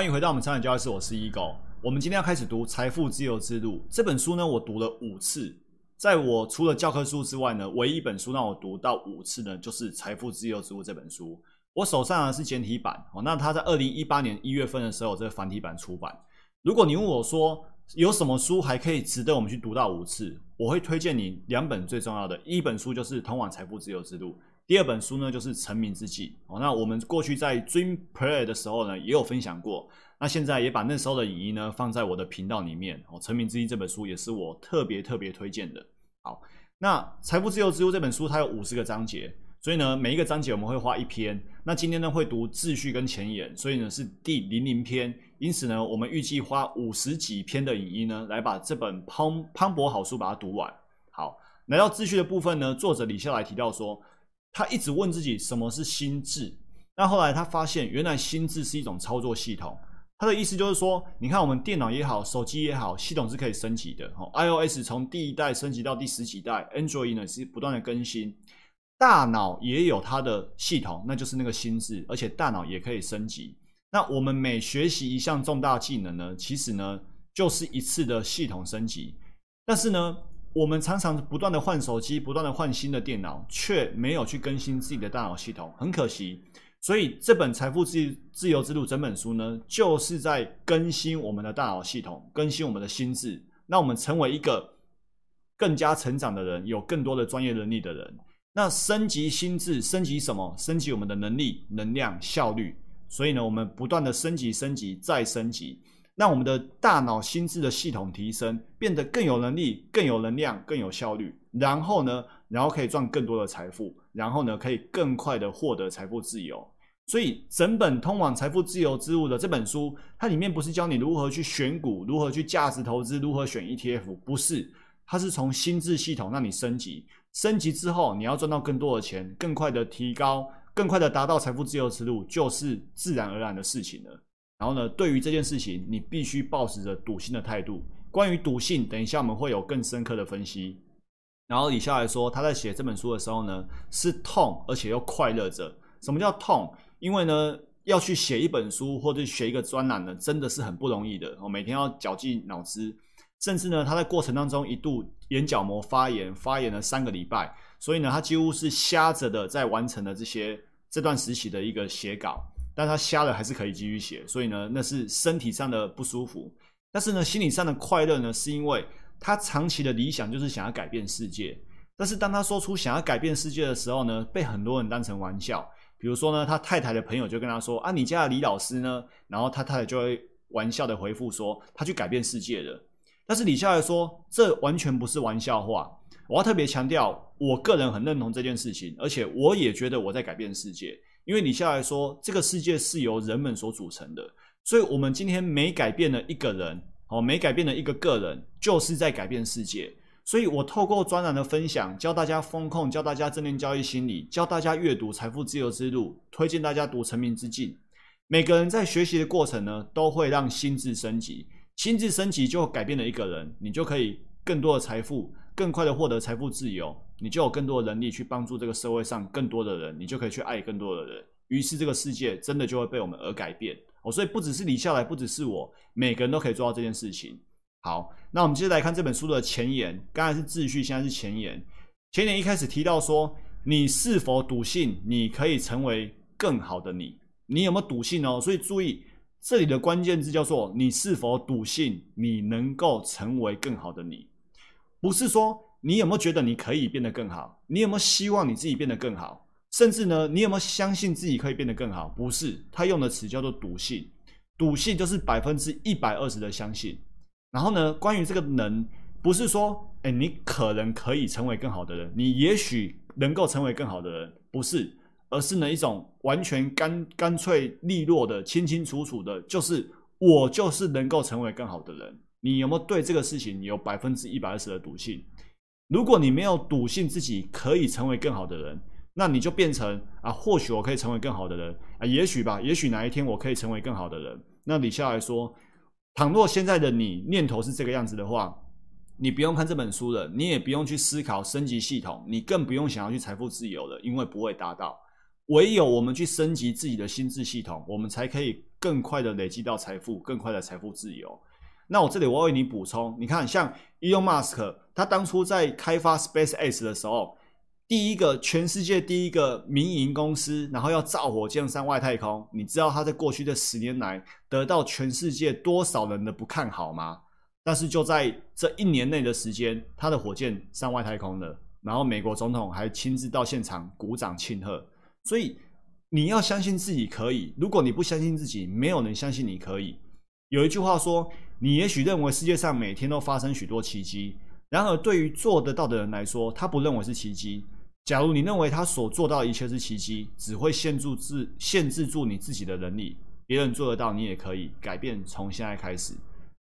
欢迎回到我们财产教室，我是 Ego。我们今天要开始读《财富自由之路》这本书呢，我读了五次。在我除了教科书之外呢，唯一一本书让我读到五次呢，就是《财富自由之路》这本书。我手上呢是简体版哦，那它在二零一八年一月份的时候，这个繁体版出版。如果你问我说有什么书还可以值得我们去读到五次，我会推荐你两本最重要的，一本书就是《通往财富自由之路》。第二本书呢，就是《成名之际》哦。那我们过去在 Dream Play 的时候呢，也有分享过。那现在也把那时候的影音呢放在我的频道里面哦。《成名之际》这本书也是我特别特别推荐的。好，那《财富自由之路》这本书它有五十个章节，所以呢，每一个章节我们会花一篇。那今天呢会读秩序跟前言，所以呢是第零零篇。因此呢，我们预计花五十几篇的影音呢，来把这本磅磅礴好书把它读完。好，来到秩序的部分呢，作者李笑来提到说。他一直问自己什么是心智，那后来他发现原来心智是一种操作系统。他的意思就是说，你看我们电脑也好，手机也好，系统是可以升级的。哦，iOS 从第一代升级到第十几代，Android 呢是不断的更新。大脑也有它的系统，那就是那个心智，而且大脑也可以升级。那我们每学习一项重大技能呢，其实呢就是一次的系统升级。但是呢。我们常常不断的换手机，不断的换新的电脑，却没有去更新自己的大脑系统，很可惜。所以这本《财富自自由之路》整本书呢，就是在更新我们的大脑系统，更新我们的心智，让我们成为一个更加成长的人，有更多的专业能力的人。那升级心智，升级什么？升级我们的能力、能量、效率。所以呢，我们不断的升级、升级、再升级。让我们的大脑心智的系统提升，变得更有能力、更有能量、更有效率。然后呢，然后可以赚更多的财富，然后呢，可以更快的获得财富自由。所以，整本通往财富自由之路的这本书，它里面不是教你如何去选股、如何去价值投资、如何选 ETF，不是，它是从心智系统让你升级。升级之后，你要赚到更多的钱，更快的提高，更快的达到财富自由之路，就是自然而然的事情了。然后呢，对于这件事情，你必须保持着笃信的态度。关于笃信，等一下我们会有更深刻的分析。然后李笑来说，他在写这本书的时候呢，是痛而且又快乐着。什么叫痛？因为呢，要去写一本书或者写一个专栏呢，真的是很不容易的。我每天要绞尽脑汁，甚至呢，他在过程当中一度眼角膜发炎，发炎了三个礼拜，所以呢，他几乎是瞎着的在完成了这些这段时期的一个写稿。但他瞎了还是可以继续写，所以呢，那是身体上的不舒服。但是呢，心理上的快乐呢，是因为他长期的理想就是想要改变世界。但是当他说出想要改变世界的时候呢，被很多人当成玩笑。比如说呢，他太太的朋友就跟他说：“啊，你家的李老师呢？”然后他太太就会玩笑的回复说：“他去改变世界了。”但是李笑来说，这完全不是玩笑话。我要特别强调，我个人很认同这件事情，而且我也觉得我在改变世界。因为你下来说，这个世界是由人们所组成的，所以我们今天每改变了一个人，哦，每改变了一个个人，就是在改变世界。所以我透过专栏的分享，教大家风控，教大家正念交易心理，教大家阅读《财富自由之路》，推荐大家读《成名之境》。每个人在学习的过程呢，都会让心智升级，心智升级就改变了一个人，你就可以更多的财富。更快的获得财富自由，你就有更多的能力去帮助这个社会上更多的人，你就可以去爱更多的人，于是这个世界真的就会被我们而改变哦。所以不只是李笑来，不只是我，每个人都可以做到这件事情。好，那我们接着来看这本书的前言，刚才是秩序，现在是前言。前言一开始提到说，你是否笃信你可以成为更好的你？你有没有笃信哦？所以注意这里的关键字叫做你是否笃信你能够成为更好的你。不是说你有没有觉得你可以变得更好，你有没有希望你自己变得更好，甚至呢，你有没有相信自己可以变得更好？不是，他用的词叫做笃信，笃信就是百分之一百二十的相信。然后呢，关于这个能，不是说，哎，你可能可以成为更好的人，你也许能够成为更好的人，不是，而是呢一种完全干干脆利落的、清清楚楚的，就是我就是能够成为更好的人。你有没有对这个事情有百分之一百二十的笃信？如果你没有笃信自己可以成为更好的人，那你就变成啊，或许我可以成为更好的人啊，也许吧，也许哪一天我可以成为更好的人。那李笑来说，倘若现在的你念头是这个样子的话，你不用看这本书了，你也不用去思考升级系统，你更不用想要去财富自由了，因为不会达到。唯有我们去升级自己的心智系统，我们才可以更快的累积到财富，更快的财富自由。那我这里我要为你补充，你看，像 Elon Musk，他当初在开发 Space X 的时候，第一个全世界第一个民营公司，然后要造火箭上外太空，你知道他在过去的十年来得到全世界多少人的不看好吗？但是就在这一年内的时间，他的火箭上外太空了，然后美国总统还亲自到现场鼓掌庆贺。所以你要相信自己可以，如果你不相信自己，没有人相信你可以。有一句话说。你也许认为世界上每天都发生许多奇迹，然而对于做得到的人来说，他不认为是奇迹。假如你认为他所做到的一切是奇迹，只会限制自限制住你自己的能力。别人做得到，你也可以改变。从现在开始，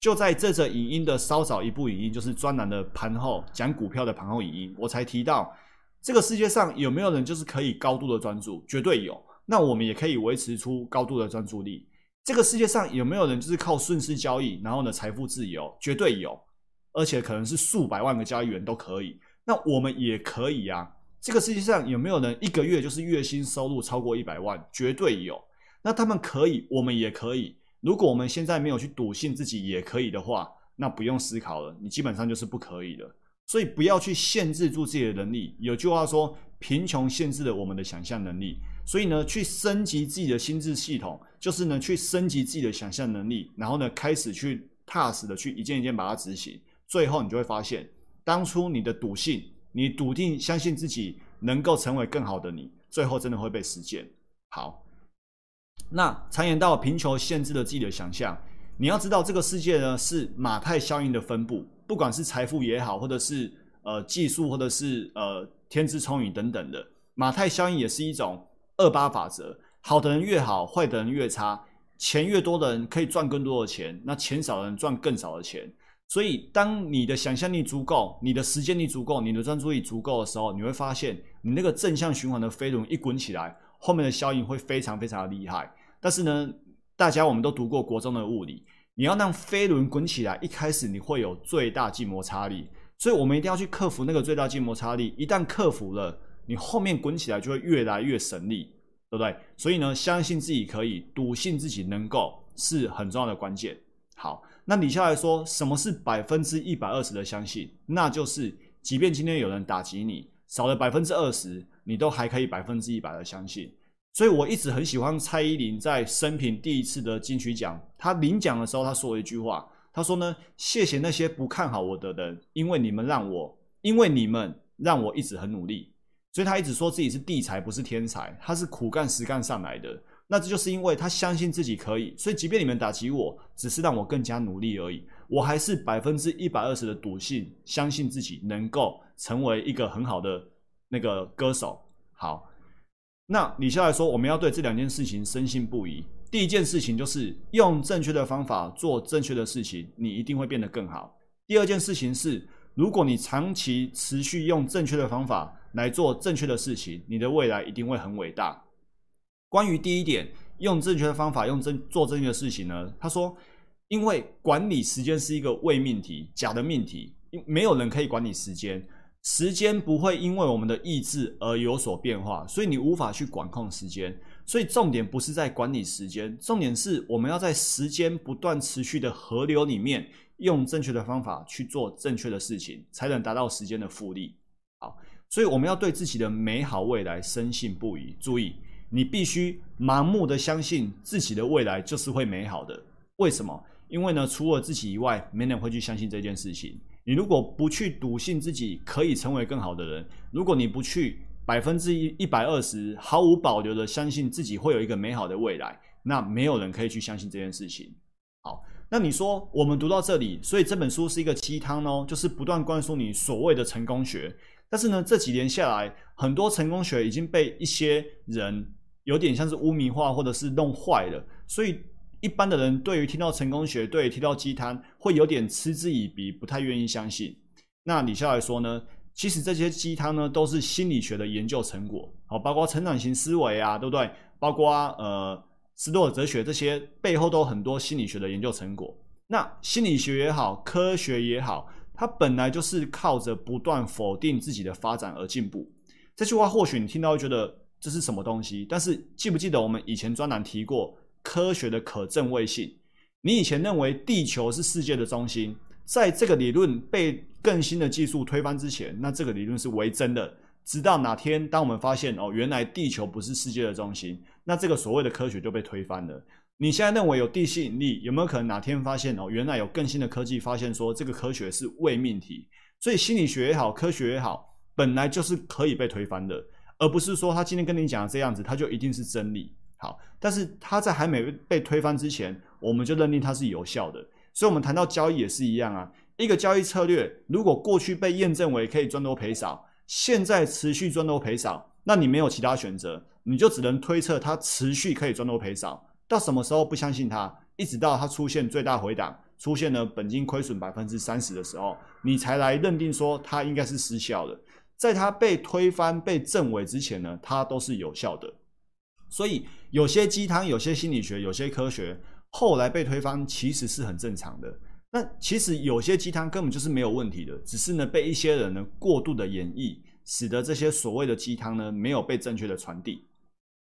就在这则影音的稍早一部影音，就是专栏的盘后讲股票的盘后影音，我才提到这个世界上有没有人就是可以高度的专注？绝对有。那我们也可以维持出高度的专注力。这个世界上有没有人就是靠顺势交易，然后呢财富自由？绝对有，而且可能是数百万个交易员都可以。那我们也可以啊。这个世界上有没有人一个月就是月薪收入超过一百万？绝对有。那他们可以，我们也可以。如果我们现在没有去笃信自己也可以的话，那不用思考了，你基本上就是不可以的。所以不要去限制住自己的能力。有句话说，贫穷限制了我们的想象能力。所以呢，去升级自己的心智系统，就是呢，去升级自己的想象能力，然后呢，开始去踏实的去一件一件把它执行。最后，你就会发现，当初你的笃信，你笃定相信自己能够成为更好的你，最后真的会被实践。好，那常言道，贫穷限制了自己的想象。你要知道，这个世界呢是马太效应的分布，不管是财富也好，或者是呃技术，或者是呃天资聪颖等等的，马太效应也是一种。二八法则，好的人越好，坏的人越差。钱越多的人可以赚更多的钱，那钱少的人赚更少的钱。所以，当你的想象力足够，你的时间力足够，你的专注力足够的时候，你会发现，你那个正向循环的飞轮一滚起来，后面的效应会非常非常的厉害。但是呢，大家我们都读过国中的物理，你要让飞轮滚起来，一开始你会有最大静摩擦力，所以我们一定要去克服那个最大静摩擦力。一旦克服了，你后面滚起来就会越来越省力，对不对？所以呢，相信自己可以，笃信自己能够，是很重要的关键。好，那底下来说，什么是百分之一百二十的相信？那就是，即便今天有人打击你，少了百分之二十，你都还可以百分之一百的相信。所以我一直很喜欢蔡依林在生平第一次的金曲奖，她领奖的时候，她说了一句话，她说呢：“谢谢那些不看好我的人，因为你们让我，因为你们让我一直很努力。”所以他一直说自己是地才，不是天才，他是苦干实干上来的。那这就是因为他相信自己可以，所以即便你们打击我，只是让我更加努力而已。我还是百分之一百二十的笃信，相信自己能够成为一个很好的那个歌手。好，那李笑来说，我们要对这两件事情深信不疑。第一件事情就是用正确的方法做正确的事情，你一定会变得更好。第二件事情是，如果你长期持续用正确的方法，来做正确的事情，你的未来一定会很伟大。关于第一点，用正确的方法，用正做正确的事情呢？他说，因为管理时间是一个伪命题，假的命题，没有人可以管理时间，时间不会因为我们的意志而有所变化，所以你无法去管控时间。所以重点不是在管理时间，重点是我们要在时间不断持续的河流里面，用正确的方法去做正确的事情，才能达到时间的复利。好。所以我们要对自己的美好未来深信不疑。注意，你必须盲目的相信自己的未来就是会美好的。为什么？因为呢，除了自己以外，没人会去相信这件事情。你如果不去笃信自己可以成为更好的人，如果你不去百分之一一百二十毫无保留的相信自己会有一个美好的未来，那没有人可以去相信这件事情。好，那你说我们读到这里，所以这本书是一个鸡汤哦，就是不断灌输你所谓的成功学。但是呢，这几年下来，很多成功学已经被一些人有点像是污名化，或者是弄坏了。所以一般的人对于听到成功学，对于听到鸡汤，会有点嗤之以鼻，不太愿意相信。那李笑来说呢，其实这些鸡汤呢，都是心理学的研究成果，好，包括成长型思维啊，对不对？包括呃斯多尔哲学这些背后都很多心理学的研究成果。那心理学也好，科学也好。它本来就是靠着不断否定自己的发展而进步。这句话或许你听到会觉得这是什么东西，但是记不记得我们以前专栏提过科学的可证伪性。你以前认为地球是世界的中心，在这个理论被更新的技术推翻之前，那这个理论是为真的。直到哪天，当我们发现哦，原来地球不是世界的中心，那这个所谓的科学就被推翻了。你现在认为有地心引力，有没有可能哪天发现哦，原来有更新的科技发现说这个科学是伪命题？所以心理学也好，科学也好，本来就是可以被推翻的，而不是说他今天跟你讲的这样子，他就一定是真理。好，但是他在还没被推翻之前，我们就认定它是有效的。所以，我们谈到交易也是一样啊，一个交易策略如果过去被验证为可以赚多赔少。现在持续赚多赔少，那你没有其他选择，你就只能推测它持续可以赚多赔少，到什么时候不相信它，一直到它出现最大回档，出现了本金亏损百分之三十的时候，你才来认定说它应该是失效的。在它被推翻、被证伪之前呢，它都是有效的。所以有些鸡汤、有些心理学、有些科学后来被推翻，其实是很正常的。那其实有些鸡汤根本就是没有问题的，只是呢被一些人呢过度的演绎，使得这些所谓的鸡汤呢没有被正确的传递。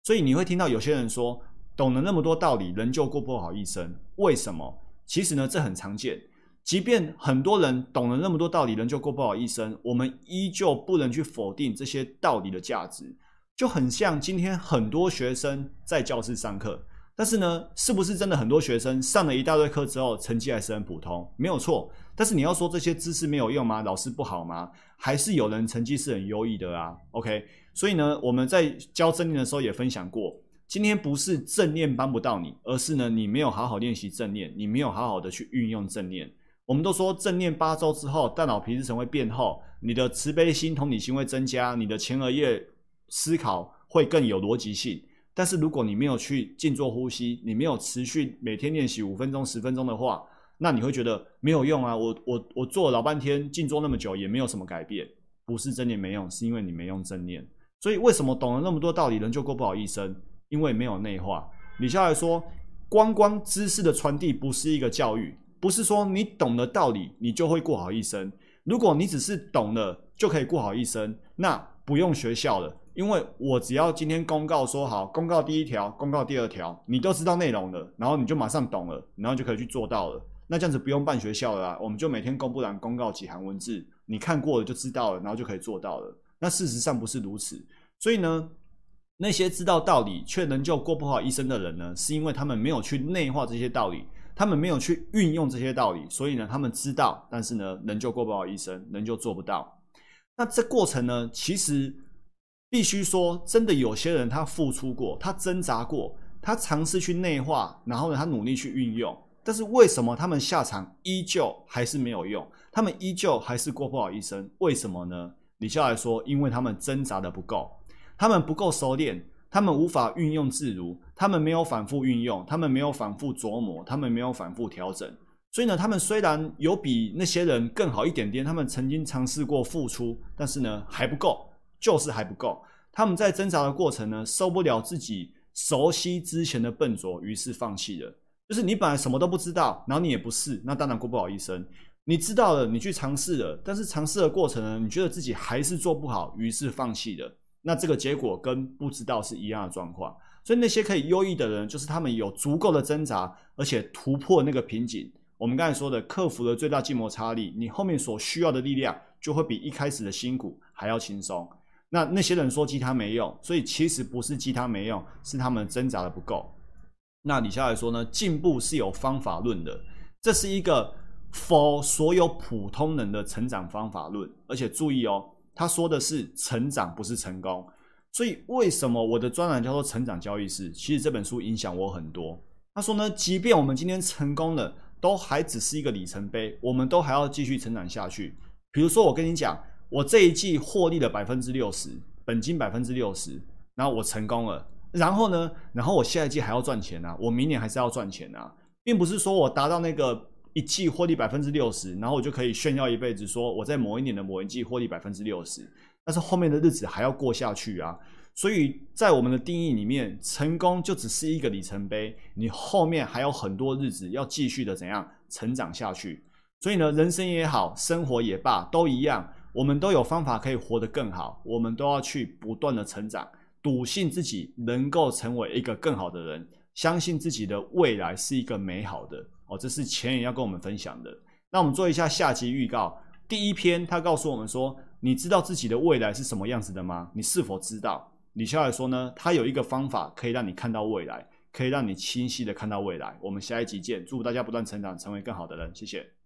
所以你会听到有些人说，懂了那么多道理，仍旧过不好一生。为什么？其实呢这很常见。即便很多人懂了那么多道理，仍旧过不好一生，我们依旧不能去否定这些道理的价值。就很像今天很多学生在教室上课。但是呢，是不是真的很多学生上了一大堆课之后，成绩还是很普通？没有错。但是你要说这些知识没有用吗？老师不好吗？还是有人成绩是很优异的啊？OK，所以呢，我们在教正念的时候也分享过，今天不是正念帮不到你，而是呢，你没有好好练习正念，你没有好好的去运用正念。我们都说正念八周之后，大脑皮质层会变厚，你的慈悲心、同理心会增加，你的前额叶思考会更有逻辑性。但是如果你没有去静坐呼吸，你没有持续每天练习五分钟、十分钟的话，那你会觉得没有用啊！我我我做了老半天静坐那么久，也没有什么改变。不是正念没用，是因为你没用正念。所以为什么懂了那么多道理，人就过不好一生？因为没有内化。李笑来说，光光知识的传递不是一个教育，不是说你懂了道理，你就会过好一生。如果你只是懂了就可以过好一生，那不用学校了。因为我只要今天公告说好，公告第一条，公告第二条，你都知道内容了，然后你就马上懂了，然后就可以去做到了。那这样子不用办学校了，我们就每天公布栏公告几行文字，你看过了就知道了，然后就可以做到了。那事实上不是如此，所以呢，那些知道道理却仍旧过不好一生的人呢，是因为他们没有去内化这些道理，他们没有去运用这些道理，所以呢，他们知道，但是呢，仍旧过不好一生，仍旧做不到。那这过程呢，其实。必须说，真的有些人他付出过，他挣扎过，他尝试去内化，然后呢，他努力去运用，但是为什么他们下场依旧还是没有用？他们依旧还是过不好一生？为什么呢？李笑来说，因为他们挣扎的不够，他们不够熟练，他们无法运用自如，他们没有反复运用，他们没有反复琢磨，他们没有反复调整。所以呢，他们虽然有比那些人更好一点点，他们曾经尝试过付出，但是呢，还不够。就是还不够，他们在挣扎的过程呢，受不了自己熟悉之前的笨拙，于是放弃了。就是你本来什么都不知道，然后你也不是，那当然过不好一生。你知道了，你去尝试了，但是尝试的过程呢，你觉得自己还是做不好，于是放弃了。那这个结果跟不知道是一样的状况。所以那些可以优异的人，就是他们有足够的挣扎，而且突破那个瓶颈。我们刚才说的，克服了最大静摩擦力，你后面所需要的力量就会比一开始的辛苦还要轻松。那那些人说鸡汤没用，所以其实不是鸡汤没用，是他们挣扎的不够。那李下来说呢，进步是有方法论的，这是一个 for 所有普通人的成长方法论。而且注意哦，他说的是成长，不是成功。所以为什么我的专栏叫做成长交易室？其实这本书影响我很多。他说呢，即便我们今天成功了，都还只是一个里程碑，我们都还要继续成长下去。比如说，我跟你讲。我这一季获利了百分之六十，本金百分之六十，然后我成功了。然后呢，然后我下一季还要赚钱啊，我明年还是要赚钱啊，并不是说我达到那个一季获利百分之六十，然后我就可以炫耀一辈子，说我在某一年的某一季获利百分之六十。但是后面的日子还要过下去啊，所以在我们的定义里面，成功就只是一个里程碑，你后面还有很多日子要继续的怎样成长下去。所以呢，人生也好，生活也罢，都一样。我们都有方法可以活得更好，我们都要去不断的成长，笃信自己能够成为一个更好的人，相信自己的未来是一个美好的哦，这是前人要跟我们分享的。那我们做一下下集预告。第一篇，他告诉我们说：“你知道自己的未来是什么样子的吗？你是否知道？”李笑来说呢，他有一个方法可以让你看到未来，可以让你清晰的看到未来。我们下一集见，祝大家不断成长，成为更好的人。谢谢。